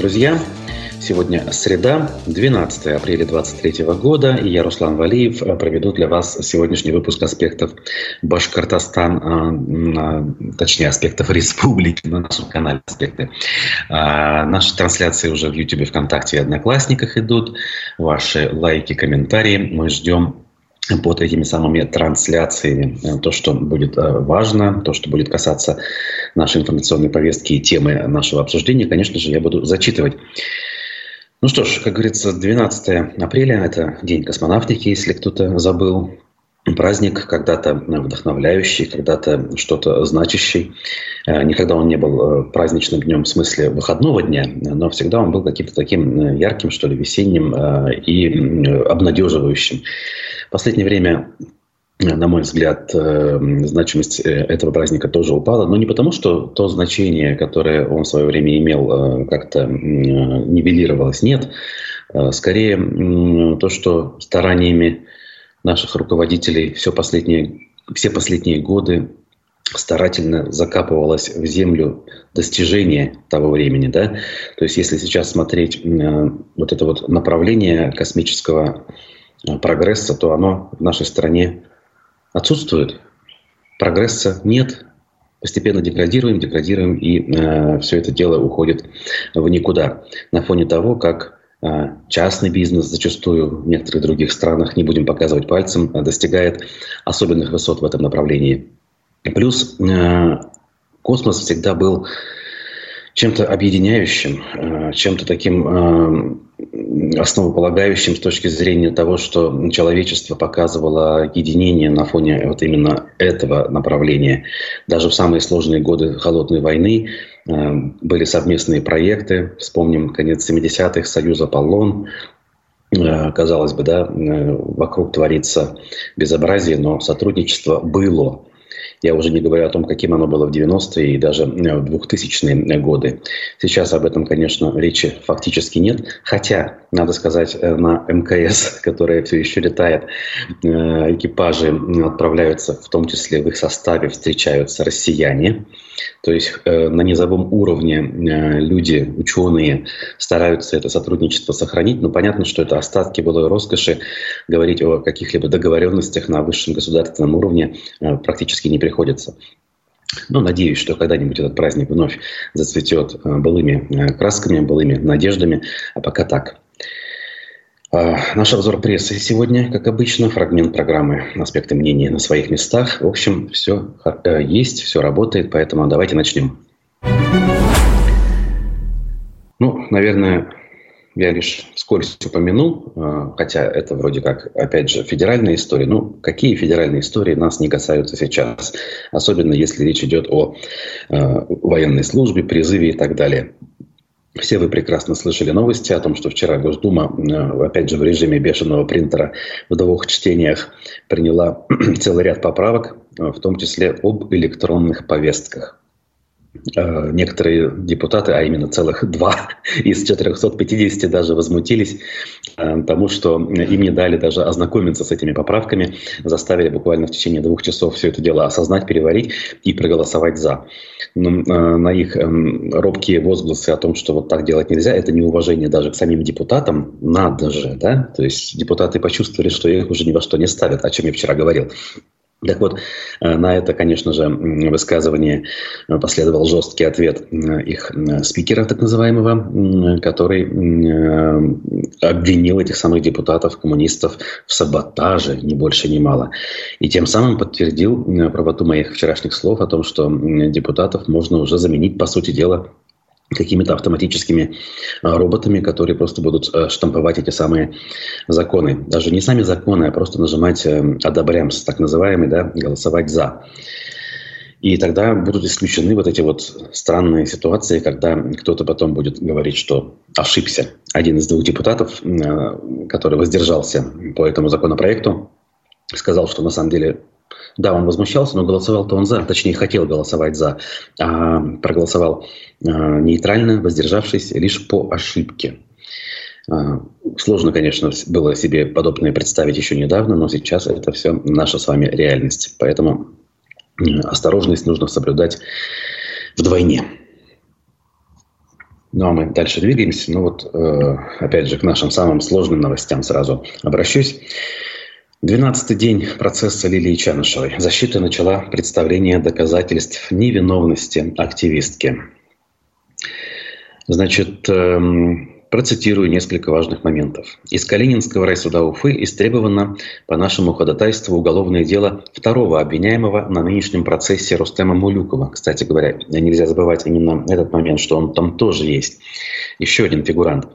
друзья! Сегодня среда, 12 апреля 2023 года, и я, Руслан Валиев, проведу для вас сегодняшний выпуск аспектов Башкортостан, а, точнее, аспектов республики на нашем канале «Аспекты». А, наши трансляции уже в YouTube, ВКонтакте и Одноклассниках идут. Ваши лайки, комментарии мы ждем под этими самыми трансляциями. То, что будет э, важно, то, что будет касаться нашей информационной повестки и темы нашего обсуждения, конечно же, я буду зачитывать. Ну что ж, как говорится, 12 апреля – это День космонавтики, если кто-то забыл. Праздник когда-то вдохновляющий, когда-то что-то значащий. Э, никогда он не был э, праздничным днем в смысле выходного дня, но всегда он был каким-то таким ярким, что ли, весенним и обнадеживающим. В последнее время на мой взгляд, э, значимость э, этого праздника тоже упала, но не потому, что то значение, которое он в свое время имел, э, как-то нивелировалось, нет. Скорее, то, что стараниями наших руководителей все последние, все последние годы старательно закапывалось в землю достижение того времени. Да? То есть если сейчас смотреть вот это вот направление космического прогресса, то оно в нашей стране отсутствует. Прогресса нет. Постепенно деградируем, деградируем, и э, все это дело уходит в никуда. На фоне того, как э, частный бизнес зачастую в некоторых других странах, не будем показывать пальцем, достигает особенных высот в этом направлении. Плюс э, космос всегда был чем-то объединяющим, чем-то таким основополагающим с точки зрения того, что человечество показывало единение на фоне вот именно этого направления. Даже в самые сложные годы Холодной войны были совместные проекты. Вспомним конец 70-х, Союз Аполлон, казалось бы, да, вокруг творится безобразие, но сотрудничество было. Я уже не говорю о том, каким оно было в 90-е и даже в 2000-е годы. Сейчас об этом, конечно, речи фактически нет. Хотя, надо сказать, э, на МКС, которая все еще летает, э, экипажи отправляются, в том числе в их составе встречаются россияне. То есть э, на низовом уровне люди, ученые стараются это сотрудничество сохранить, но понятно, что это остатки былой роскоши. Говорить о каких-либо договоренностях на высшем государственном уровне практически не приходится. Но надеюсь, что когда-нибудь этот праздник вновь зацветет былыми красками, былыми надеждами. А пока так. А, наш обзор прессы сегодня, как обычно, фрагмент программы «Аспекты мнения на своих местах». В общем, все э, есть, все работает, поэтому давайте начнем. Ну, наверное, я лишь вскользь упомянул, э, хотя это вроде как, опять же, федеральная история. Ну, какие федеральные истории нас не касаются сейчас? Особенно если речь идет о э, военной службе, призыве и так далее. Все вы прекрасно слышали новости о том, что вчера Госдума, э, опять же, в режиме бешеного принтера в двух чтениях приняла целый ряд поправок, э, в том числе об электронных повестках. Э, некоторые депутаты, а именно целых два из 450 даже возмутились э, тому, что им не дали даже ознакомиться с этими поправками, заставили буквально в течение двух часов все это дело осознать, переварить и проголосовать «за». Но э, на их эм, робкие возгласы о том, что вот так делать нельзя, это неуважение даже к самим депутатам, надо же, да? То есть депутаты почувствовали, что их уже ни во что не ставят, о чем я вчера говорил. Так вот, э, на это, конечно же, высказывание э, последовал жесткий ответ э, их спикера, так называемого, который обвинил этих самых депутатов, коммунистов в саботаже, ни больше, ни мало. И тем самым подтвердил правоту моих вчерашних слов о том, что депутатов можно уже заменить, по сути дела, какими-то автоматическими а, роботами, которые просто будут э, штамповать эти самые законы. Даже не сами законы, а просто нажимать э, «одобрямс», так называемый, да, голосовать «за». И тогда будут исключены вот эти вот странные ситуации, когда кто-то потом будет говорить, что ошибся. Один из двух депутатов, э, который воздержался по этому законопроекту, сказал, что на самом деле да, он возмущался, но голосовал-то он за, точнее, хотел голосовать за, а проголосовал а, нейтрально, воздержавшись лишь по ошибке. А, сложно, конечно, было себе подобное представить еще недавно, но сейчас это все наша с вами реальность. Поэтому осторожность нужно соблюдать вдвойне. Ну а мы дальше двигаемся. Ну вот, э, опять же, к нашим самым сложным новостям сразу обращусь. Двенадцатый день процесса Лилии Чанышевой. Защита начала представление доказательств невиновности активистки. Значит, эм, Процитирую несколько важных моментов. Из Калининского райсуда Уфы истребовано по нашему ходатайству уголовное дело второго обвиняемого на нынешнем процессе Рустема Мулюкова. Кстати говоря, нельзя забывать именно этот момент, что он там тоже есть. Еще один фигурант.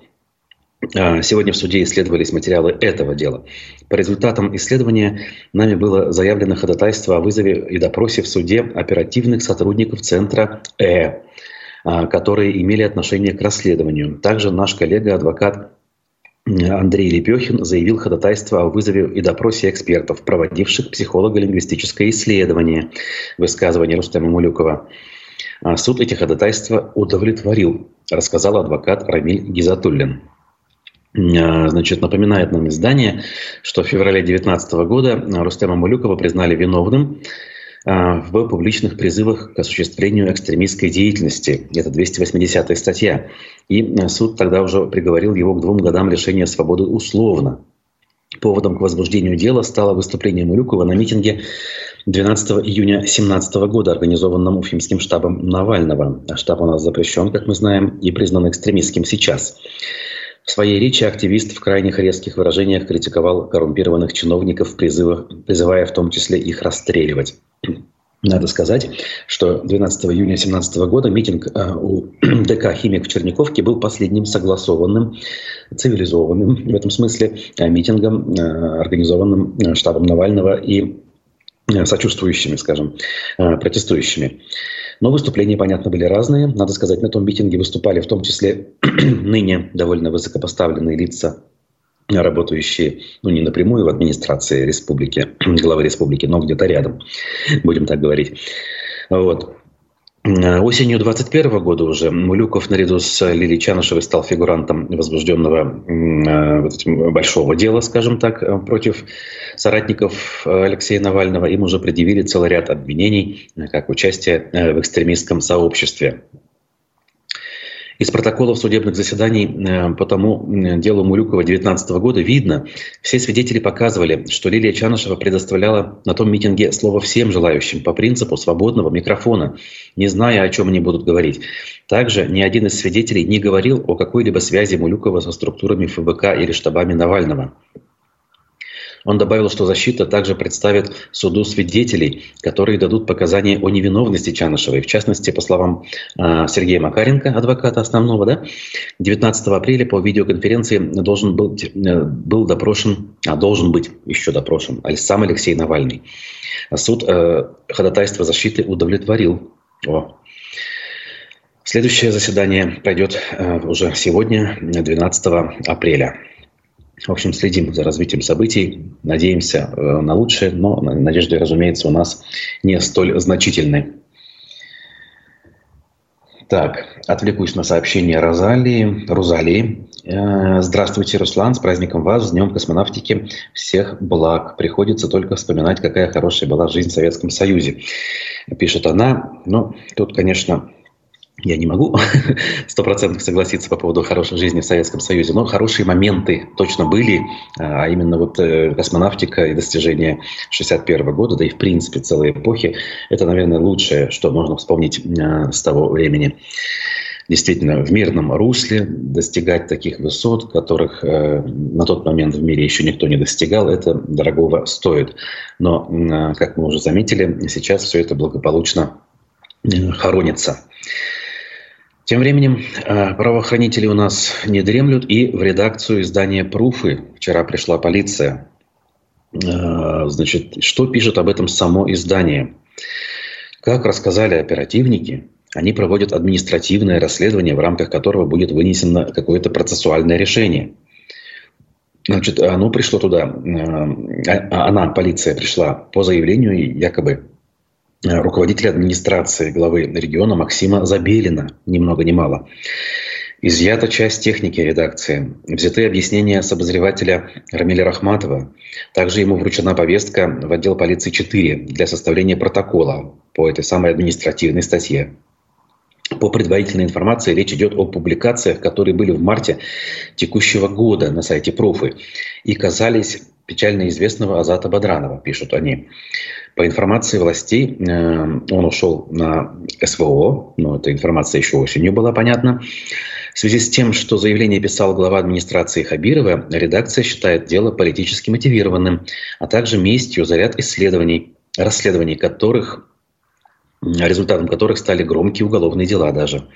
А, сегодня в суде исследовались материалы этого дела. По результатам исследования нами было заявлено ходатайство о вызове и допросе в суде оперативных сотрудников Центра Э а, которые имели отношение к расследованию. Также наш коллега, адвокат Андрей Лепехин заявил ходатайство о вызове и допросе экспертов, проводивших психолого-лингвистическое исследование высказывания Рустема Мулюкова. А, суд эти ходатайства удовлетворил, рассказал адвокат Рамиль Гизатуллин. А, значит, напоминает нам издание, что в феврале 2019 года Рустема Мулюкова признали виновным а, в публичных призывах к осуществлению экстремистской деятельности. Это 280 статья. И э, суд тогда уже приговорил его к двум годам лишения свободы условно. Поводом к возбуждению дела стало выступление Мулюкова на митинге 12 июня 2017 года, организованном Уфимским штабом Навального. Штаб у нас запрещен, как мы знаем, и признан экстремистским сейчас. В своей речи активист в крайних резких выражениях критиковал коррумпированных чиновников, призывах, призывая в том числе их расстреливать. Надо сказать, что 12 июня 2017 года митинг э, у ДК «Химик» в Черниковке был последним согласованным, цивилизованным в этом смысле э, митингом, э, организованным штабом Навального и сочувствующими, скажем, протестующими. Но выступления, понятно, были разные. Надо сказать, на том митинге выступали в том числе ныне довольно высокопоставленные лица работающие, ну, не напрямую в администрации республики, главы республики, но где-то рядом, будем так говорить. Вот. Осенью 2021 года уже Мулюков наряду с Лилией Чанышевой стал фигурантом возбужденного э, большого дела, скажем так, против соратников Алексея Навального. Им уже предъявили целый ряд обвинений, как участие э, в экстремистском сообществе. Из протоколов судебных заседаний э, по тому делу Мулюкова 2019 года видно, все свидетели показывали, что Лилия Чанышева предоставляла на том митинге слово всем желающим по принципу свободного микрофона, не зная, о чем они будут говорить. Также ни один из свидетелей не говорил о какой-либо связи Мулюкова со структурами ФБК или штабами Навального. Он добавил, что защита также представит суду свидетелей, которые дадут показания о невиновности Чанышевой. В частности, по словам э, Сергея Макаренко, адвоката основного, да, 19 апреля по видеоконференции должен был, э, был допрошен, а должен быть еще допрошен сам Алексей Навальный. Суд э, ходатайство защиты удовлетворил. О. Следующее заседание пройдет э, уже сегодня, 12 апреля. В общем, следим за развитием событий, надеемся э, на лучшее, но надежды, разумеется, у нас не столь значительны. Так, отвлекусь на сообщение Розалии. Розалии. Э, здравствуйте, Руслан, с праздником вас, с Днем космонавтики. Всех благ. Приходится только вспоминать, какая хорошая была жизнь в Советском Союзе. Пишет она. Ну, тут, конечно, я не могу стопроцентно согласиться по поводу хорошей жизни в Советском Союзе, но хорошие моменты точно были, а именно вот э, космонавтика и достижения 61 года, да и в принципе целой эпохи, это, наверное, лучшее, что можно вспомнить э, с того времени. Действительно, в мирном русле достигать таких высот, которых э, на тот момент в мире еще никто не достигал, это дорогого стоит. Но, как мы уже заметили, сейчас все это благополучно хоронится. Тем временем э, правоохранители у нас не дремлют, и в редакцию издания «Пруфы» вчера пришла полиция. Э, значит, что пишет об этом само издание? Как рассказали оперативники, они проводят административное расследование, в рамках которого будет вынесено какое-то процессуальное решение. Значит, оно пришло туда, э, а, она, полиция, пришла по заявлению якобы руководителя администрации главы региона Максима Забелина, ни много ни мало. Изъята часть техники редакции. Взяты объяснения с обозревателя Рамиля Рахматова. Также ему вручена повестка в отдел полиции 4 для составления протокола по этой самой административной статье. По предварительной информации речь идет о публикациях, которые были в марте текущего года на сайте Профы и казались печально известного Азата Бадранова, пишут они. По информации властей, э, он ушел на СВО, но эта информация еще осенью была понятна. В связи с тем, что заявление писал глава администрации Хабирова, редакция считает дело политически мотивированным, а также местью за ряд исследований, расследований которых результатом которых стали громкие уголовные дела даже.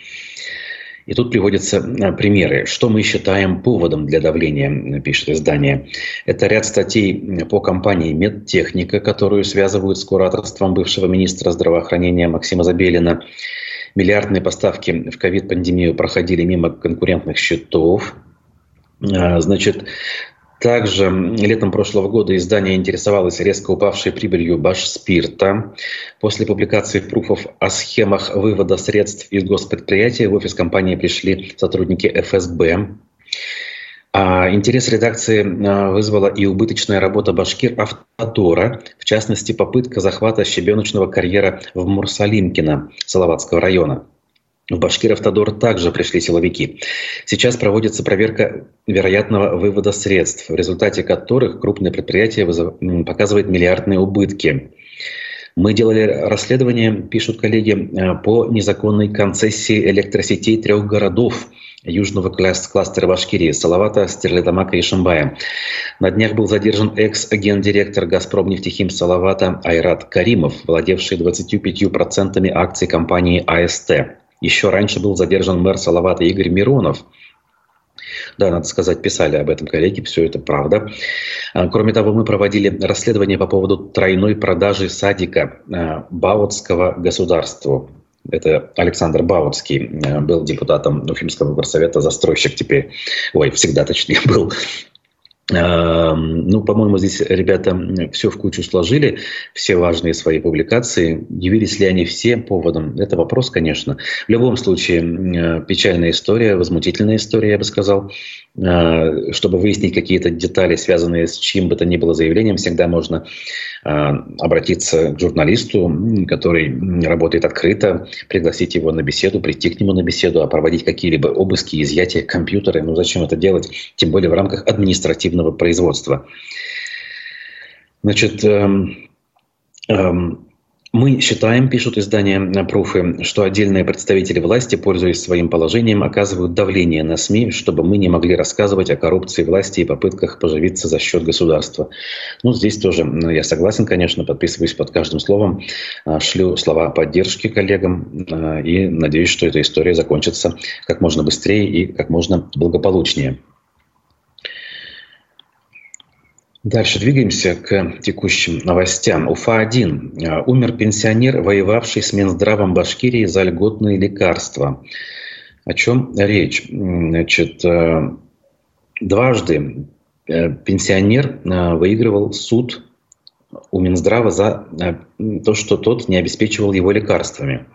И тут приводятся э, примеры. Что мы считаем поводом для давления, пишет издание. Это ряд статей по компании «Медтехника», которую связывают с кураторством бывшего министра здравоохранения Максима Забелина. Миллиардные поставки в ковид-пандемию проходили мимо конкурентных счетов. Э, значит, также летом прошлого года издание интересовалось резко упавшей прибылью Башспирта. После публикации пруфов о схемах вывода средств из госпредприятия в офис компании пришли сотрудники ФСБ. А интерес редакции а, вызвала и убыточная работа Башкир Автотора, в частности, попытка захвата щебеночного карьера в Мурсалимкино Салаватского района. В Башкир-Автодор также пришли силовики. Сейчас проводится проверка вероятного вывода средств, в результате которых крупное предприятие показывает миллиардные убытки. Мы делали расследование, пишут коллеги, э, по незаконной концессии электросетей трех городов южного кластера Башкирии – Салавата, Стерлитамака и Шамбая. На днях был задержан экс-гендиректор «Газпром» нефтехим Салавата Айрат Каримов, владевший 25% акций компании АСТ. Еще раньше был задержан мэр Салавата Игорь Миронов. Да, надо сказать, писали об этом коллеги, все это правда. А, кроме того, мы проводили расследование по поводу тройной продажи садика а, Баутского государству. Это Александр Баутский а, был депутатом Уфимского горсовета, застройщик теперь, ой, всегда точнее был, ну, по-моему, здесь ребята все в кучу сложили, все важные свои публикации. Явились ли они все поводом? Это вопрос, конечно. В любом случае, печальная история, возмутительная история, я бы сказал. А, чтобы выяснить какие-то детали, связанные с чьим бы то ни было заявлением, всегда можно обратиться к журналисту, который работает открыто, пригласить его на беседу, прийти к нему на беседу, а проводить какие-либо обыски, изъятия компьютера. Ну зачем это делать? Тем более в рамках административного производства. Значит, эм, эм, мы считаем, пишут издания Пруфы, что отдельные представители власти, пользуясь своим положением, оказывают давление на СМИ, чтобы мы не могли рассказывать о коррупции власти и попытках поживиться за счет государства. Ну, здесь тоже я согласен, конечно, подписываюсь под каждым словом, а, шлю слова поддержки коллегам а, и надеюсь, что эта история закончится как можно быстрее и как можно благополучнее. Дальше двигаемся к текущим новостям. Уфа-1. А, умер пенсионер, воевавший с Минздравом Башкирии за льготные лекарства. О чем речь? Значит, э, дважды э, пенсионер э, выигрывал суд у Минздрава за то, что тот не обеспечивал его лекарствами.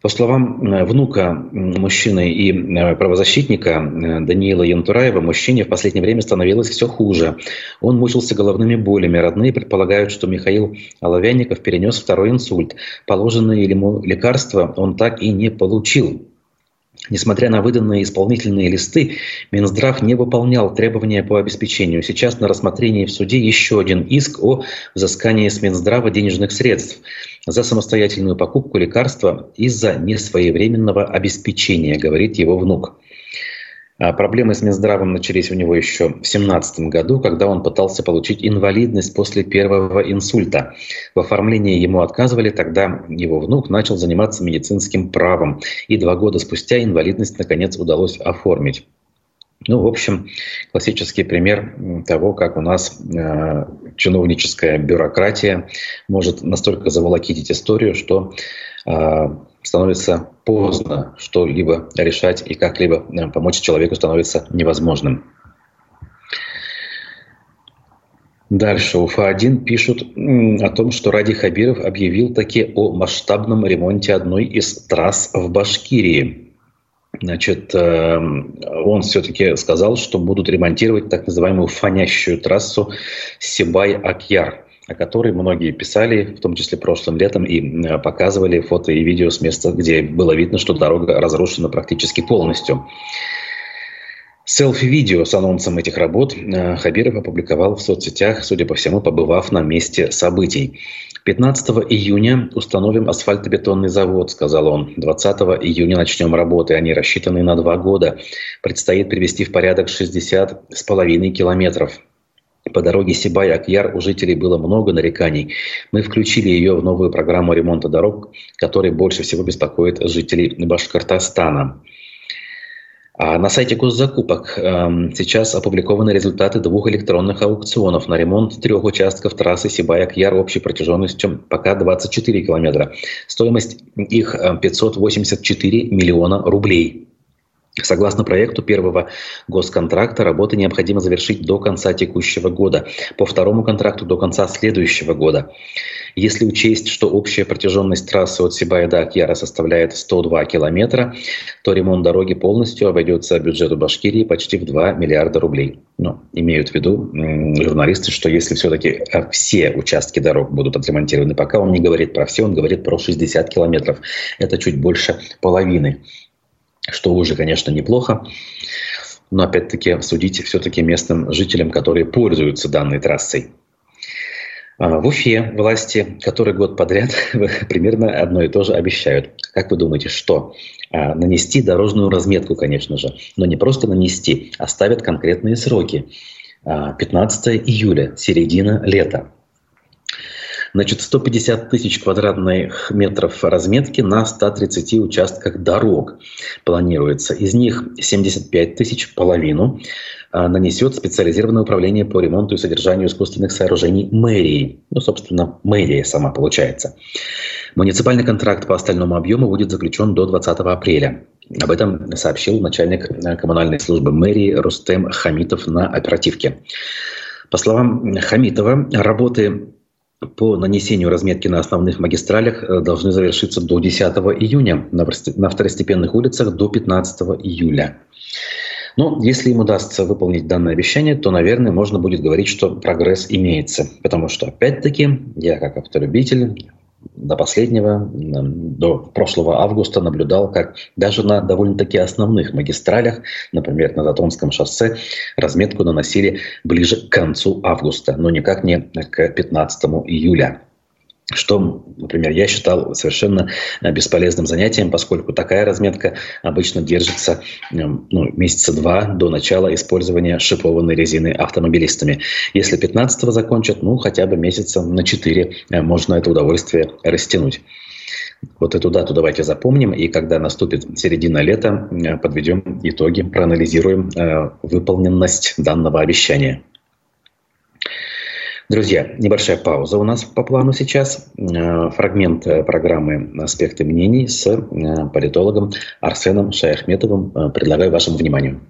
По словам э, внука мужчины и э, правозащитника э, Даниила Янтураева, мужчине в последнее время становилось все хуже. Он мучился головными болями. Родные предполагают, что Михаил Оловянников перенес второй инсульт. Положенные ему лекарства он так и не получил. Несмотря на выданные исполнительные листы, Минздрав не выполнял требования по обеспечению. Сейчас на рассмотрении в суде еще один иск о взыскании с Минздрава денежных средств за самостоятельную покупку лекарства из-за несвоевременного обеспечения, говорит его внук. А проблемы с Минздравом начались у него еще в 2017 году, когда он пытался получить инвалидность после первого инсульта. В оформлении ему отказывали, тогда его внук начал заниматься медицинским правом, и два года спустя инвалидность наконец удалось оформить. Ну, в общем, классический пример того, как у нас э, чиновническая бюрократия может настолько заволокитить историю, что э, становится поздно что-либо решать и как-либо э, помочь человеку становится невозможным. Дальше Уфа-1 пишут о том, что Ради Хабиров объявил таки о масштабном ремонте одной из трасс в Башкирии. Значит, э, он все-таки сказал, что будут ремонтировать так называемую фонящую трассу Сибай-Акьяр. о которой многие писали, в том числе прошлым летом, и показывали фото и видео с места, где было видно, что дорога разрушена практически полностью. Селфи-видео с анонсом этих работ э, Хабиров опубликовал в соцсетях, судя по всему, побывав на месте событий. 15 июня установим асфальтобетонный завод, сказал он. 20 июня начнем работы. Они рассчитаны на два года. Предстоит привести в порядок 60 с половиной километров. По дороге Сибай-Акьяр у жителей было много нареканий. Мы включили ее в новую программу ремонта дорог, которая больше всего беспокоит жителей Башкортостана. А на сайте госзакупок сейчас опубликованы результаты двух электронных аукционов на ремонт трех участков трассы Сибаяк-Яр общей протяженностью пока 24 километра. Стоимость их 584 э, миллиона рублей. Согласно проекту первого госконтракта, работы необходимо завершить до конца текущего года, по второму контракту до конца следующего года. Если учесть, что общая протяженность трассы от Сибая до Акьяра составляет 102 километра, то ремонт дороги полностью обойдется бюджету Башкирии почти в 2 миллиарда рублей. Но имеют в виду журналисты, что если все-таки все участки дорог будут отремонтированы, пока он не говорит про все, он говорит про 60 километров. Это чуть больше половины что уже, конечно, неплохо. Но опять-таки судите все-таки местным жителям, которые пользуются данной трассой. А, в Уфе власти который год подряд примерно одно и то же обещают. Как вы думаете, что? А, нанести дорожную разметку, конечно же. Но не просто нанести, а ставят конкретные сроки. 15 а, июля, середина лета. Значит, 150 тысяч квадратных метров разметки на 130 участках дорог планируется. Из них 75 тысяч, половину, а, нанесет специализированное управление по ремонту и содержанию искусственных сооружений мэрии. Ну, собственно, мэрия сама получается. Муниципальный контракт по остальному объему будет заключен до 20 апреля. Об этом сообщил начальник э, коммунальной службы мэрии Рустем Хамитов на оперативке. По словам Хамитова, работы по нанесению разметки на основных магистралях э, должны завершиться до 10 июня, на второстепенных улицах до 15 июля. Но если им удастся выполнить данное обещание, то, наверное, можно будет говорить, что прогресс имеется. Потому что, опять-таки, я как автолюбитель до последнего, до прошлого августа наблюдал, как даже на довольно-таки основных магистралях, например, на Затонском шоссе, разметку наносили ближе к концу августа, но никак не к 15 июля что, например, я считал совершенно э, бесполезным занятием, поскольку такая разметка обычно держится эм, ну, месяца два до начала использования шипованной резины автомобилистами. Если 15-го закончат, ну, хотя бы месяца на 4 э, можно это удовольствие растянуть. Вот эту дату давайте запомним, и когда наступит середина лета, э, подведем итоги, проанализируем выполненность данного обещания. Друзья, небольшая пауза у нас по плану сейчас. Э, фрагмент э, программы «Аспекты мнений» с э, политологом Арсеном Шаяхметовым предлагаю вашему вниманию.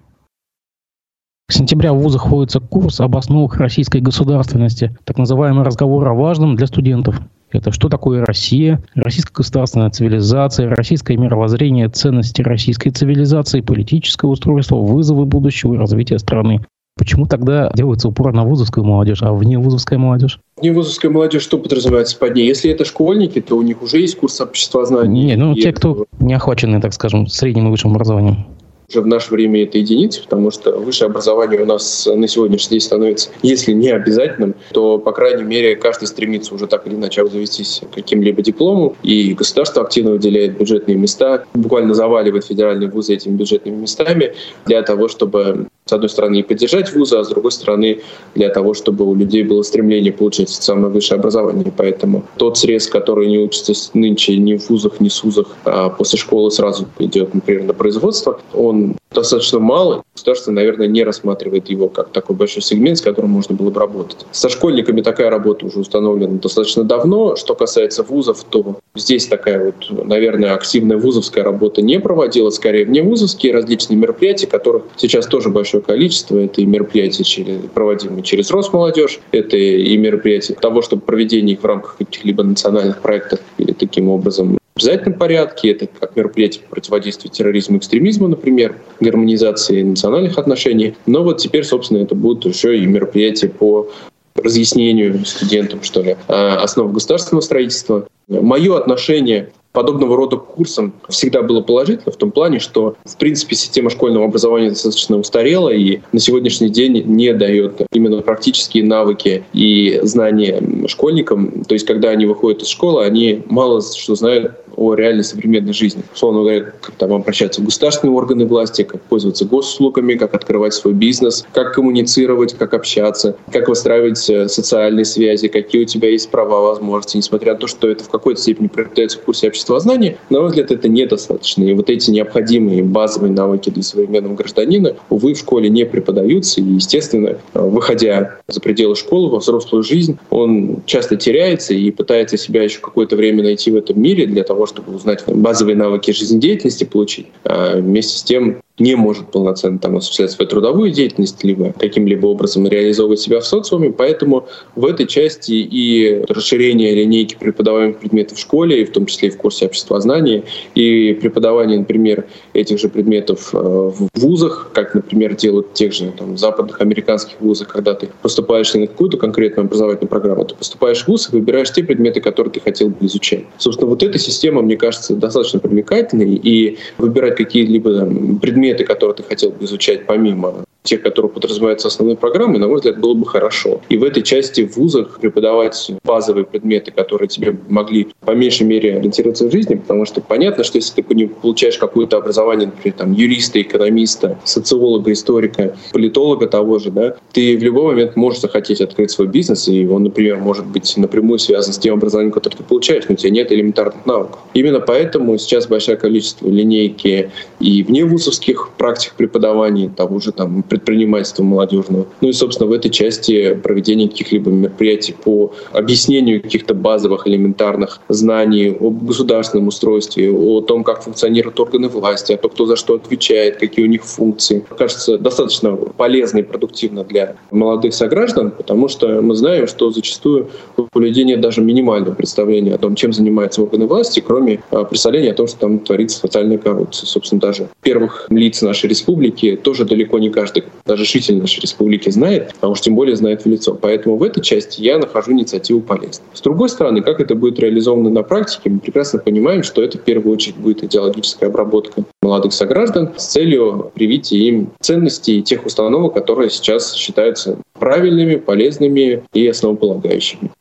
С сентября в вузах вводится курс об основах российской государственности, так называемый разговор о важном для студентов. Это что такое Россия, российская государственная цивилизация, российское мировоззрение, ценности российской цивилизации, политическое устройство, вызовы будущего и развития страны. Почему тогда делается упор на вузовскую молодежь, а вне вузовская молодежь? Вне вузовская молодежь что подразумевается под ней? Если это школьники, то у них уже есть курс обществознания. Не, ну те, кто не охвачены, так скажем, средним и высшим образованием уже в наше время это единицы, потому что высшее образование у нас на сегодняшний день становится, если не обязательным, то, по крайней мере, каждый стремится уже так или иначе обзавестись каким-либо дипломом, и государство активно выделяет бюджетные места, буквально заваливает федеральные вузы этими бюджетными местами для того, чтобы с одной стороны, и поддержать вузы, а с другой стороны, для того, чтобы у людей было стремление получать самое высшее образование. Поэтому тот срез, который не учится нынче ни в вузах, ни в СУЗах, а после школы сразу идет, например, на производство, он достаточно мало. Государство, наверное, не рассматривает его как такой большой сегмент, с которым можно было бы работать. Со школьниками такая работа уже установлена достаточно давно. Что касается вузов, то здесь такая вот, наверное, активная вузовская работа не проводилась, скорее вне вузовские различные мероприятия, которых сейчас тоже большое количество. Это и мероприятия, через, проводимые через Росмолодежь, это и мероприятия того, чтобы проведение их в рамках каких-либо национальных проектов или таким образом обязательном порядке. Это как мероприятие по противодействию терроризму и экстремизму, например, гармонизации национальных отношений. Но вот теперь, собственно, это будут еще и мероприятия по разъяснению студентам, что ли, основ государственного строительства. Мое отношение подобного рода курсам всегда было положительно в том плане, что, в принципе, система школьного образования достаточно устарела и на сегодняшний день не дает именно практические навыки и знания школьникам. То есть, когда они выходят из школы, они мало что знают о реальной современной жизни. Условно говоря, как там обращаться в государственные органы власти, как пользоваться госуслугами, как открывать свой бизнес, как коммуницировать, как общаться, как выстраивать э, социальные связи, какие у тебя есть права, возможности, несмотря на то, что это в какой-то степени преподается в курсе обществознания, на мой взгляд, это недостаточно. И вот эти необходимые базовые навыки для современного гражданина, увы, в школе не преподаются. И, естественно, э, выходя за пределы школы во взрослую жизнь, он часто теряется и пытается себя еще какое-то время найти в этом мире для того, чтобы узнать базовые навыки жизнедеятельности получить. А вместе с тем не может полноценно там осуществлять свою трудовую деятельность, либо каким-либо образом реализовывать себя в социуме. Поэтому в этой части и расширение линейки преподаваемых предметов в школе, и в том числе и в курсе обществознания, и преподавание, например, этих же предметов э, в вузах, как, например, делают тех же там, западных американских вузах, когда ты поступаешь на какую-то конкретную образовательную программу, ты поступаешь в вуз и выбираешь те предметы, которые ты хотел бы изучать. Собственно, вот эта система, мне кажется, достаточно привлекательной, и выбирать какие-либо предметы, предметы, которые ты хотел бы изучать помимо тех, которые подразумеваются основной программой, на мой взгляд, было бы хорошо. И в этой части в вузах преподавать базовые предметы, которые тебе могли по меньшей мере ориентироваться в жизни, потому что понятно, что если ты не получаешь какое-то образование, например, там, юриста, экономиста, социолога, историка, политолога того же, да, ты в любой момент можешь захотеть открыть свой бизнес, и он, например, может быть напрямую связан с тем образованием, которое ты получаешь, но у тебя нет элементарных навыков. Именно поэтому сейчас большое количество линейки и вне вузовских практик преподавания, того же там предпринимательства молодежного. Ну и, собственно, в этой части проведение каких-либо мероприятий по объяснению каких-то базовых элементарных знаний об государственном устройстве, о том, как функционируют органы власти, о том, кто за что отвечает, какие у них функции. Кажется, достаточно полезно и продуктивно для молодых сограждан, потому что мы знаем, что зачастую у людей нет даже минимального представления о том, чем занимаются органы власти, кроме а, представления о том, что там творится социальная коррупция. Собственно, даже первых лиц нашей республики тоже далеко не каждый даже житель нашей республики знает, а уж тем более знает в лицо. Поэтому в этой части я нахожу инициативу полезной. С другой стороны, как это будет реализовано на практике, мы прекрасно понимаем, что это в первую очередь будет идеологическая обработка молодых сограждан с целью привития им ценностей тех установок, которые сейчас считаются правильными, полезными и основополагающими.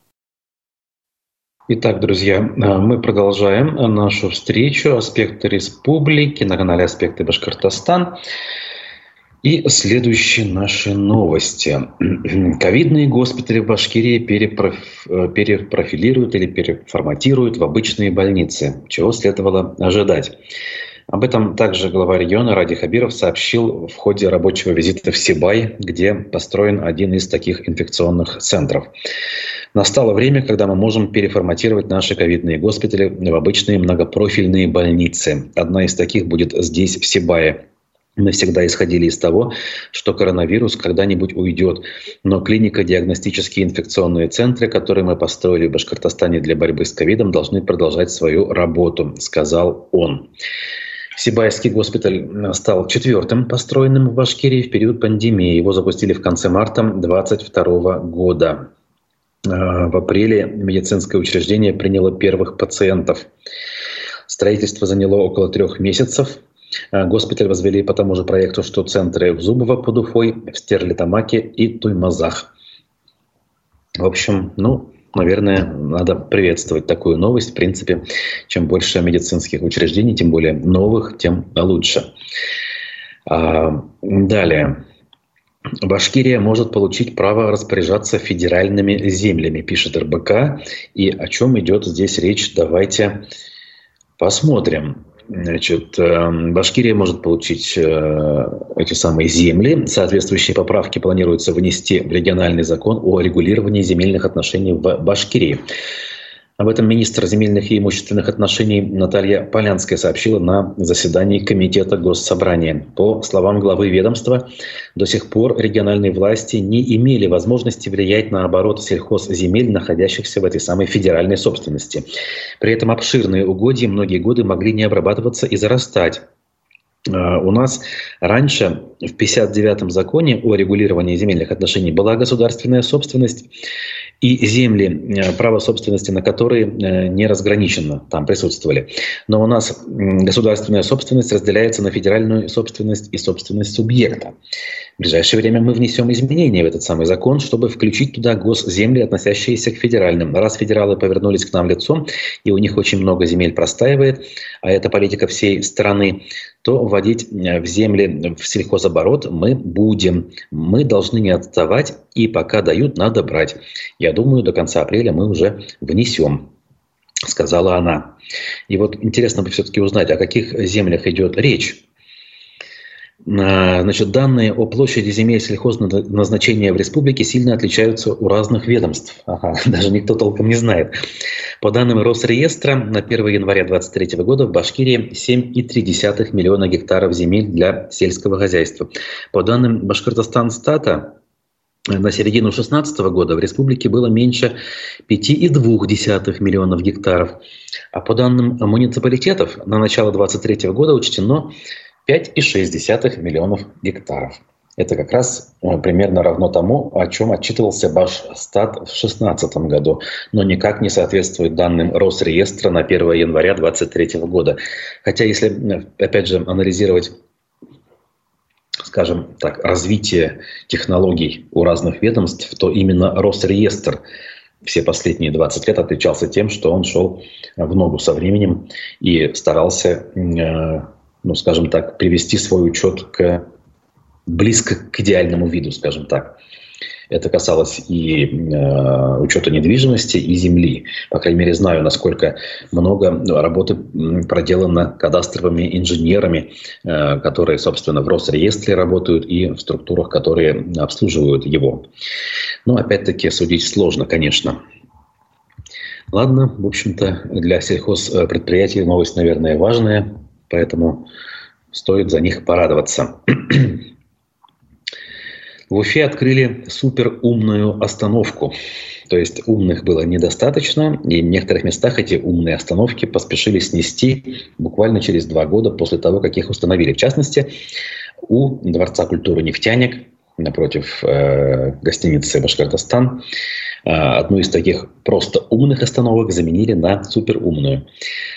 Итак, друзья, мы продолжаем нашу встречу «Аспекты республики» на канале «Аспекты Башкортостан». И следующие наши новости. Ковидные госпитали в Башкирии перепроф... Э, перепрофилируют или переформатируют в обычные больницы, чего следовало ожидать. Об этом также глава региона Ради Хабиров сообщил в ходе рабочего визита в Сибай, где построен один из таких инфекционных центров. Настало время, когда мы можем переформатировать наши ковидные госпитали в обычные многопрофильные больницы. Одна из таких будет здесь, в Сибае. Мы всегда исходили из того, что коронавирус когда-нибудь уйдет. Но клинико-диагностические инфекционные центры, которые мы построили в Башкортостане для борьбы с ковидом, должны продолжать свою работу, сказал он. Сибайский госпиталь стал четвертым построенным в Башкирии в период пандемии. Его запустили в конце марта 2022 года. А, в апреле медицинское учреждение приняло первых пациентов. Строительство заняло около трех месяцев. Э, госпиталь возвели по тому же проекту, что центры в Зубово под Уфой, в Стерлитамаке и Туймазах. В общем, ну, наверное, надо приветствовать такую новость. В принципе, чем больше медицинских учреждений, тем более новых, тем лучше. А, далее. Башкирия может получить право распоряжаться федеральными землями, пишет РБК. И о чем идет здесь речь, давайте посмотрим. Значит, эм, Башкирия может получить э, эти самые земли. Соответствующие поправки планируется внести в региональный закон о регулировании земельных отношений в Башкирии. Об этом министр земельных и имущественных отношений Наталья Полянская сообщила на заседании Комитета Госсобрания. По словам главы ведомства, до сих пор региональные власти не имели возможности влиять на оборот сельхозземель, находящихся в этой самой федеральной собственности. При этом обширные угодья многие годы могли не обрабатываться и зарастать у нас раньше в 59-м законе о регулировании земельных отношений была государственная собственность, и земли, э, право собственности на которые э, не разграничено, там присутствовали. Но у нас государственная собственность разделяется на федеральную собственность и собственность субъекта. В ближайшее время мы внесем изменения в этот самый закон, чтобы включить туда госземли, относящиеся к федеральным. Раз федералы повернулись к нам лицом, и у них очень много земель простаивает, а это политика всей страны, то вводить э, в земли, в сельхозоборот мы будем. Мы должны не отставать, и пока дают, надо брать. Я думаю, до конца апреля мы уже внесем сказала она. И вот интересно бы все-таки узнать, о каких землях идет речь. Значит, данные о площади земель сельхозназначения в республике сильно отличаются у разных ведомств. Ага, даже никто толком не знает. По данным Росреестра, на 1 января 2023 года в Башкирии 7,3 миллиона гектаров земель для сельского хозяйства. По данным Башкортостан-стата, на середину 2016 года в республике было меньше 5,2 миллионов гектаров. А по данным муниципалитетов, на начало 2023 года учтено 5,6 миллионов гектаров. Это как раз э, примерно равно тому, о чем отчитывался Башстат в 2016 году, но никак не соответствует данным Росреестра на 1 января 2023 года. Хотя если, э, опять же, анализировать скажем так, развитие технологий у разных ведомств, то именно Росреестр все последние 20 лет отличался тем, что он шел в ногу со временем и старался э, ну, скажем так, привести свой учет к близко к идеальному виду, скажем так. Это касалось и э, учета недвижимости, и земли. По крайней мере, знаю, насколько много работы проделано кадастровыми инженерами, э, которые, собственно, в Росреестре работают и в структурах, которые обслуживают его. Но, опять-таки, судить сложно, конечно. Ладно, в общем-то, для сельхозпредприятий новость, наверное, важная. Поэтому стоит за них порадоваться. В Уфе открыли суперумную остановку. То есть умных было недостаточно, и в некоторых местах эти умные остановки поспешили снести буквально через два года после того, как их установили. В частности, у Дворца культуры «Нефтяник» напротив э, гостиницы «Башкортостан» э, одну из таких просто умных остановок заменили на суперумную.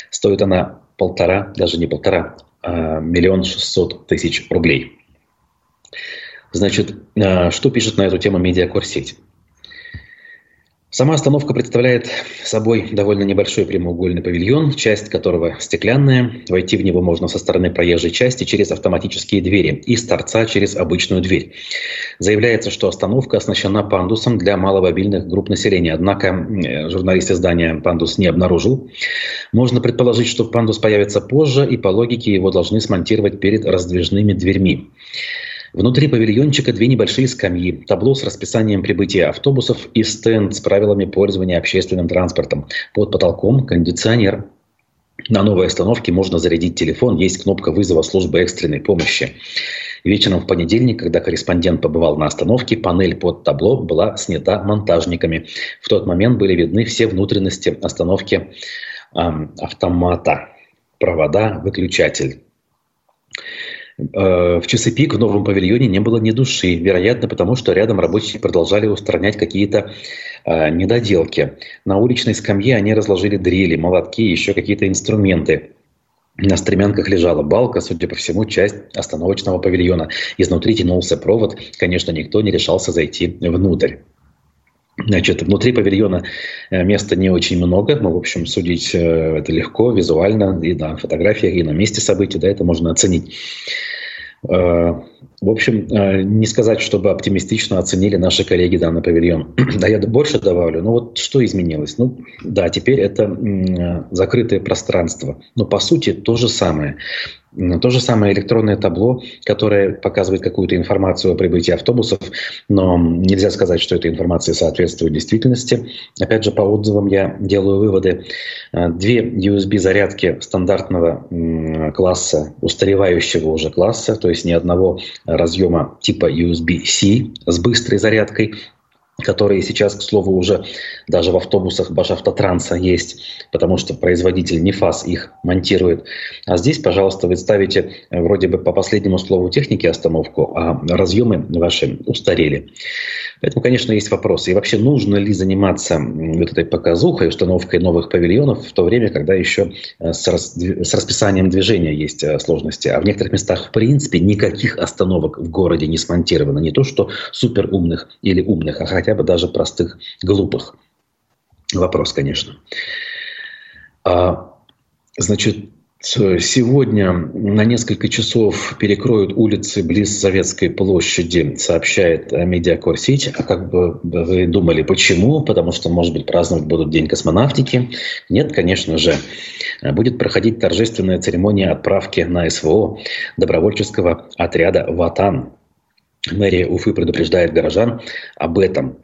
Стоит она полтора, даже не полтора, а миллион шестьсот тысяч рублей. Значит, а, что пишет на эту тему медиакорсеть? Сама остановка представляет собой довольно небольшой прямоугольный павильон, часть которого стеклянная. Войти в него можно со стороны проезжей части через автоматические двери и с торца через обычную дверь. Заявляется, что остановка оснащена пандусом для маломобильных групп населения. Однако журналист издания пандус не обнаружил. Можно предположить, что пандус появится позже, и по логике его должны смонтировать перед раздвижными дверьми. Внутри павильончика две небольшие скамьи, табло с расписанием прибытия автобусов и стенд с правилами пользования общественным транспортом. Под потолком кондиционер. На новой остановке можно зарядить телефон, есть кнопка вызова службы экстренной помощи. Вечером в понедельник, когда корреспондент побывал на остановке, панель под табло была снята монтажниками. В тот момент были видны все внутренности остановки эм, автомата. Провода, выключатель. Э, в часы пик в новом павильоне не было ни души, вероятно, потому что рядом рабочие продолжали устранять какие-то э, недоделки. На уличной скамье они разложили дрели, молотки и еще какие-то инструменты. На стремянках лежала балка, судя по всему, часть остановочного павильона. Изнутри тянулся провод. Конечно, никто не решался зайти внутрь. Значит, внутри павильона э, места не очень много, но, в общем, судить э, это легко, визуально, и на фотографиях, и на месте событий, да, это можно оценить. Э, в общем, не сказать, чтобы оптимистично оценили наши коллеги данный павильон. Да, я больше добавлю. Ну вот что изменилось? Ну да, теперь это закрытое пространство. Но по сути то же самое. То же самое электронное табло, которое показывает какую-то информацию о прибытии автобусов, но нельзя сказать, что эта информация соответствует действительности. Опять же, по отзывам я делаю выводы. Э, две USB-зарядки стандартного класса, устаревающего уже класса, то есть ни одного разъема типа USB-C с быстрой зарядкой, которые сейчас, к слову, уже даже в автобусах Башавтотранса есть, потому что производитель Нефас их монтирует. А здесь, пожалуйста, вы ставите э, вроде бы по последнему слову техники остановку, а разъемы ваши устарели. Поэтому, конечно, есть вопросы. И вообще, нужно ли заниматься вот этой показухой, установкой новых павильонов в то время, когда еще э, с, рас... с расписанием движения есть э, сложности? А в некоторых местах, в принципе, никаких остановок в городе не смонтировано. Не то, что супер умных или умных, а хотя бы даже простых, глупых. Вопрос, конечно. А, значит, Сегодня на несколько часов перекроют улицы близ Советской площади, сообщает Медиакор сеть. А как бы вы думали, почему? Потому что, может быть, праздновать будут День космонавтики? Нет, конечно же. Будет проходить торжественная церемония отправки на СВО добровольческого отряда «Ватан». Мэрия Уфы предупреждает горожан об этом.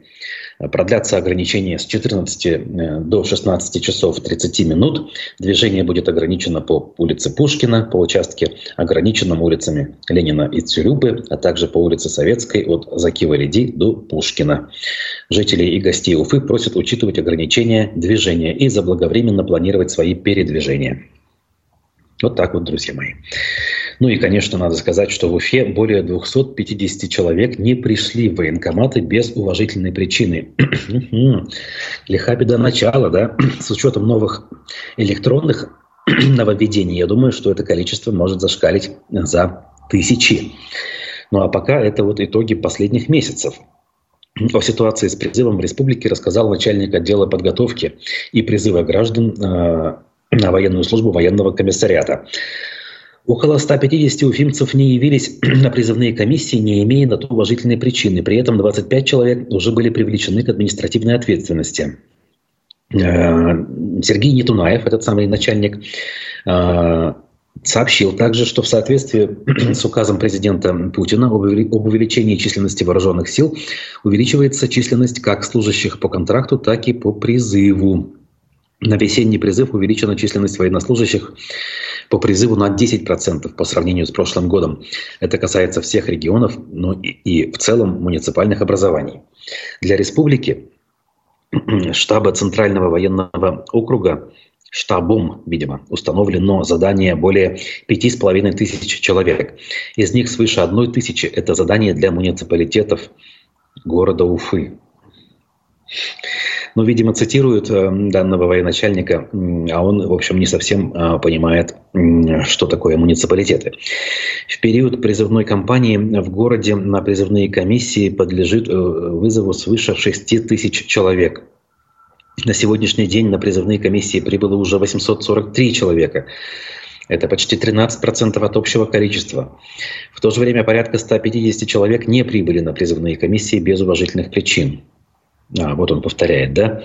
Продлятся ограничения с 14 э, до 16 часов 30 минут. Движение будет ограничено по улице Пушкина, по участке, ограниченным улицами Ленина и Цюрюбы, а также по улице Советской от Закива-Леди до Пушкина. Жителей и гостей Уфы просят учитывать ограничения движения и заблаговременно планировать свои передвижения. Вот так вот, друзья мои. Ну и, конечно, надо сказать, что в Уфе более 250 человек не пришли в военкоматы без уважительной причины. Лиха беда начала, да? С учетом новых электронных нововведений, я думаю, что это количество может зашкалить за тысячи. Ну а пока это вот итоги последних месяцев. О ситуации с призывом в республике рассказал начальник отдела подготовки и призыва граждан э, на военную службу военного комиссариата. Около 150 уфимцев не явились на призывные комиссии, не имея на то уважительной причины. При этом 25 человек уже были привлечены к административной ответственности. Э, Сергей Нетунаев, этот самый начальник, э, сообщил также, что в соответствии с указом президента Путина об увеличении численности вооруженных сил увеличивается численность как служащих по контракту, так и по призыву. На весенний призыв увеличена численность военнослужащих по призыву на 10% по сравнению с прошлым годом. Это касается всех регионов, но и, и в целом муниципальных образований. Для республики штаба Центрального военного округа штабом, видимо, установлено задание более пяти с половиной тысяч человек. Из них свыше одной тысячи – это задание для муниципалитетов города Уфы. Ну, видимо, цитируют э, данного военачальника, а он, в общем, не совсем э, понимает, что такое муниципалитеты. В период призывной кампании в городе на призывные комиссии подлежит э, вызову свыше 6 тысяч человек. На сегодняшний день на призывные комиссии прибыло уже 843 человека. Это почти 13% от общего количества. В то же время порядка 150 человек не прибыли на призывные комиссии без уважительных причин. А, вот он повторяет, да.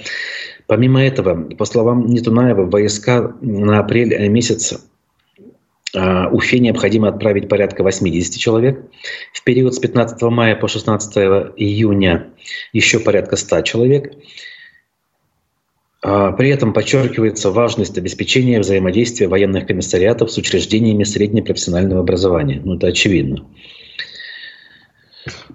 Помимо этого, по словам Нетунаева, войска на апрель месяц а, Уфе необходимо отправить порядка 80 человек. В период с 15 мая по 16 июня еще порядка 100 человек. А, при этом подчеркивается важность обеспечения взаимодействия военных комиссариатов с учреждениями среднепрофессионального образования. Ну, это очевидно.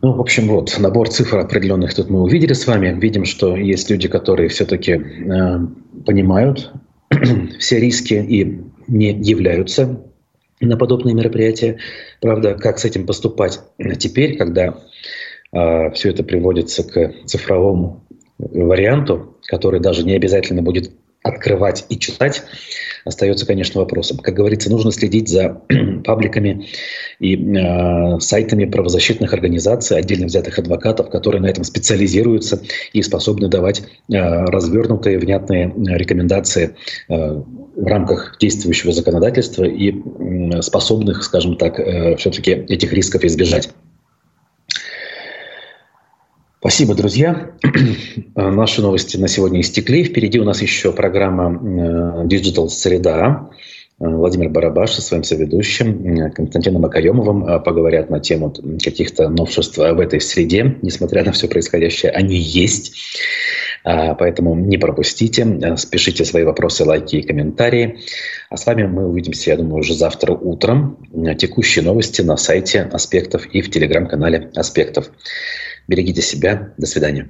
Ну, в общем, вот, набор цифр определенных тут мы увидели с вами. Видим, что есть люди, которые все-таки э, понимают все риски и не являются на подобные мероприятия. Правда, как с этим поступать теперь, когда э, все это приводится к цифровому варианту, который даже не обязательно будет открывать и читать, остается, конечно, вопросом. Как говорится, нужно следить за пабликами и э, сайтами правозащитных организаций, отдельно взятых адвокатов, которые на этом специализируются и способны давать э, развернутые, внятные рекомендации э, в рамках действующего законодательства и э, способных, скажем так, э, все-таки этих рисков избежать. Спасибо, друзья. Наши новости на сегодня истекли. Впереди у нас еще программа э, Digital Среда. Э, Владимир Барабаш со своим соведущим э, Константином Акаемовым поговорят на тему каких-то новшеств в этой среде. Несмотря на все происходящее, они есть. Поэтому не пропустите, спешите свои вопросы, лайки и комментарии. А с вами мы увидимся, я думаю, уже завтра утром. Текущие новости на сайте Аспектов и в телеграм-канале Аспектов. Берегите себя. До свидания.